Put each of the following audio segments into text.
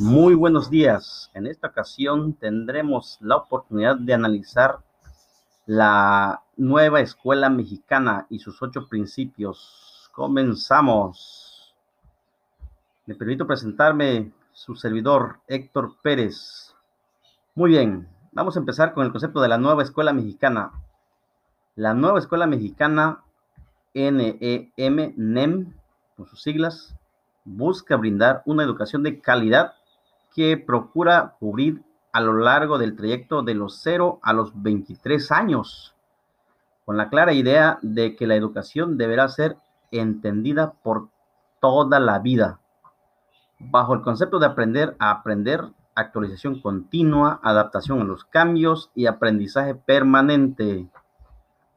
Muy buenos días. En esta ocasión tendremos la oportunidad de analizar la nueva escuela mexicana y sus ocho principios. Comenzamos. Me permito presentarme su servidor Héctor Pérez. Muy bien, vamos a empezar con el concepto de la nueva escuela mexicana. La nueva escuela mexicana, NEM, NEM, por sus siglas, busca brindar una educación de calidad que procura cubrir a lo largo del trayecto de los 0 a los 23 años, con la clara idea de que la educación deberá ser entendida por toda la vida, bajo el concepto de aprender a aprender, actualización continua, adaptación a los cambios y aprendizaje permanente.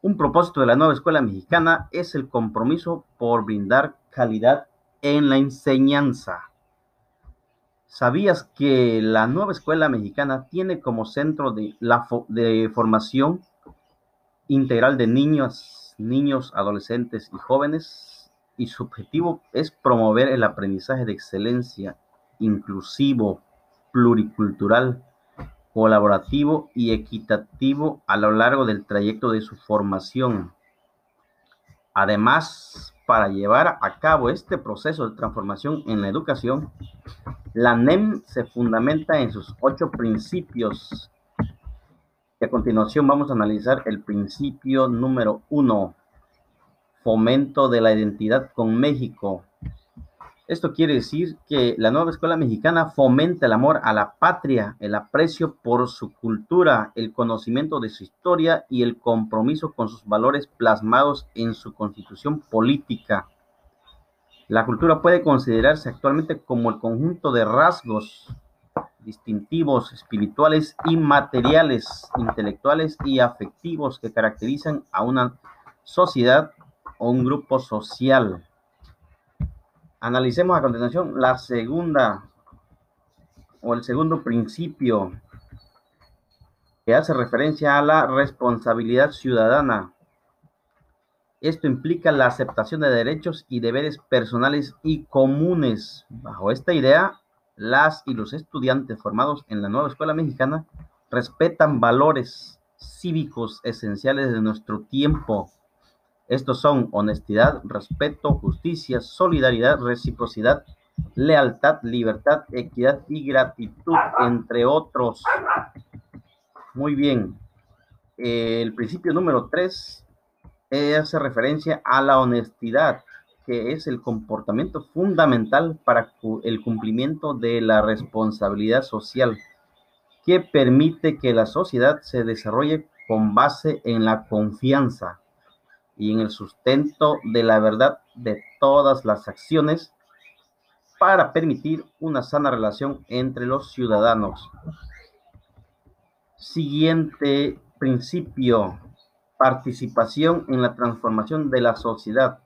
Un propósito de la nueva escuela mexicana es el compromiso por brindar calidad en la enseñanza. ¿Sabías que la nueva escuela mexicana tiene como centro de, formación integral de niños, niños, adolescentes y jóvenes? Y su objetivo es promover el aprendizaje de excelencia, inclusivo, pluricultural, colaborativo y equitativo a lo largo del trayecto de su formación. Además, para llevar a cabo este proceso de transformación en la educación, la NEM se fundamenta en sus ocho principios. Y a continuación vamos a analizar el principio número uno, fomento de la identidad con México. Esto quiere decir que la nueva escuela mexicana fomenta el amor a la patria, el aprecio por su cultura, el conocimiento de su historia y el compromiso con sus valores plasmados en su constitución política. La cultura puede considerarse actualmente como el conjunto de rasgos distintivos espirituales y materiales, intelectuales y afectivos que caracterizan a una sociedad o un grupo social. Analicemos a continuación la segunda o el segundo principio que hace referencia a la responsabilidad ciudadana. Esto implica la aceptación de derechos y deberes personales y comunes. Bajo esta idea, las y los estudiantes formados en la nueva escuela mexicana respetan valores cívicos esenciales de nuestro tiempo. Estos son honestidad, respeto, justicia, solidaridad, reciprocidad, lealtad, libertad, equidad y gratitud, entre otros. Muy bien. El principio número tres hace referencia a la honestidad, que es el comportamiento fundamental para el cumplimiento de la responsabilidad social, que permite que la sociedad se desarrolle con base en la confianza y en el sustento de la verdad de todas las acciones para permitir una sana relación entre los ciudadanos. Siguiente principio participación en la transformación de la sociedad.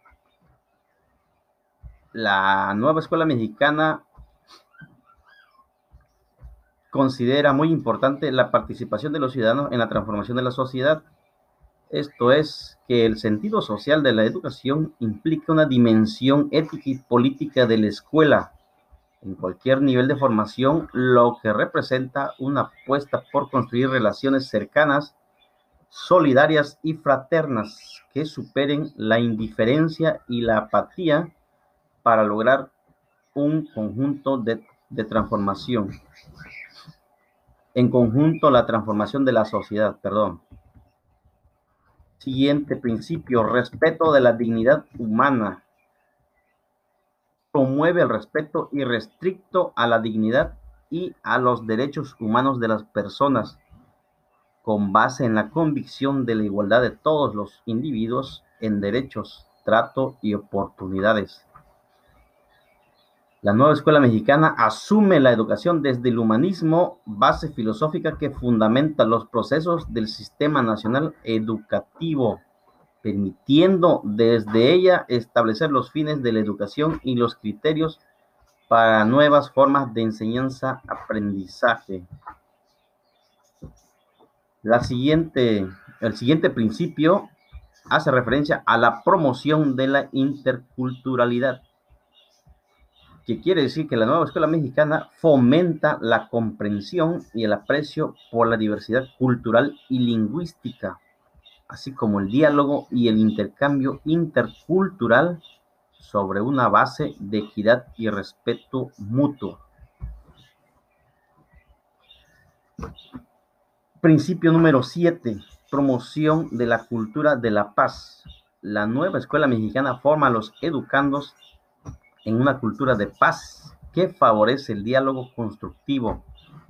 La nueva escuela mexicana considera muy importante la participación de los ciudadanos en la transformación de la sociedad. Esto es que el sentido social de la educación implica una dimensión ética y política de la escuela en cualquier nivel de formación, lo que representa una apuesta por construir relaciones cercanas solidarias y fraternas que superen la indiferencia y la apatía para lograr un conjunto de, transformación. En conjunto, la transformación de la sociedad, perdón. Siguiente principio, respeto de la dignidad humana. Promueve el respeto irrestricto a la dignidad y a los derechos humanos de las personas con base en la convicción de la igualdad de todos los individuos en derechos, trato y oportunidades. La nueva escuela mexicana asume la educación desde el humanismo, base filosófica que fundamenta los procesos del sistema nacional educativo, permitiendo desde ella establecer los fines de la educación y los criterios para nuevas formas de enseñanza-aprendizaje. La siguiente, el siguiente principio hace referencia a la promoción de la interculturalidad. que quiere decir que la nueva escuela mexicana fomenta la comprensión y el aprecio por la diversidad cultural y lingüística, así como el diálogo y el intercambio intercultural sobre una base de equidad y respeto mutuo. Principio número 7. Promoción de la cultura de la paz. La nueva escuela mexicana forma a los educandos en una cultura de paz que favorece el diálogo constructivo,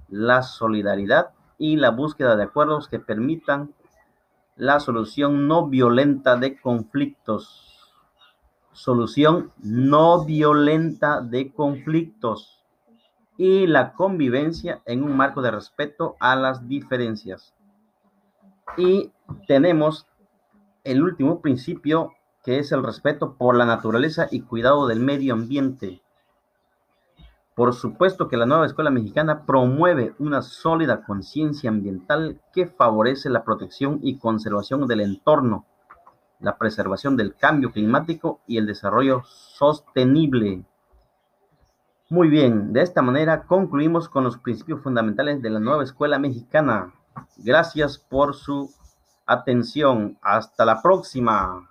la solidaridad y la búsqueda de acuerdos que permitan la solución no violenta de conflictos. Solución no violenta de conflictos y la convivencia en un marco de respeto a las diferencias. Y tenemos el último principio que es el respeto por la naturaleza y cuidado del medio ambiente. Por supuesto que la nueva escuela mexicana promueve una sólida conciencia ambiental que favorece la protección y conservación del entorno, la preservación del cambio climático y el desarrollo sostenible. Muy bien, de esta manera concluimos con los principios fundamentales de la nueva escuela mexicana. Gracias por su atención. Hasta la próxima.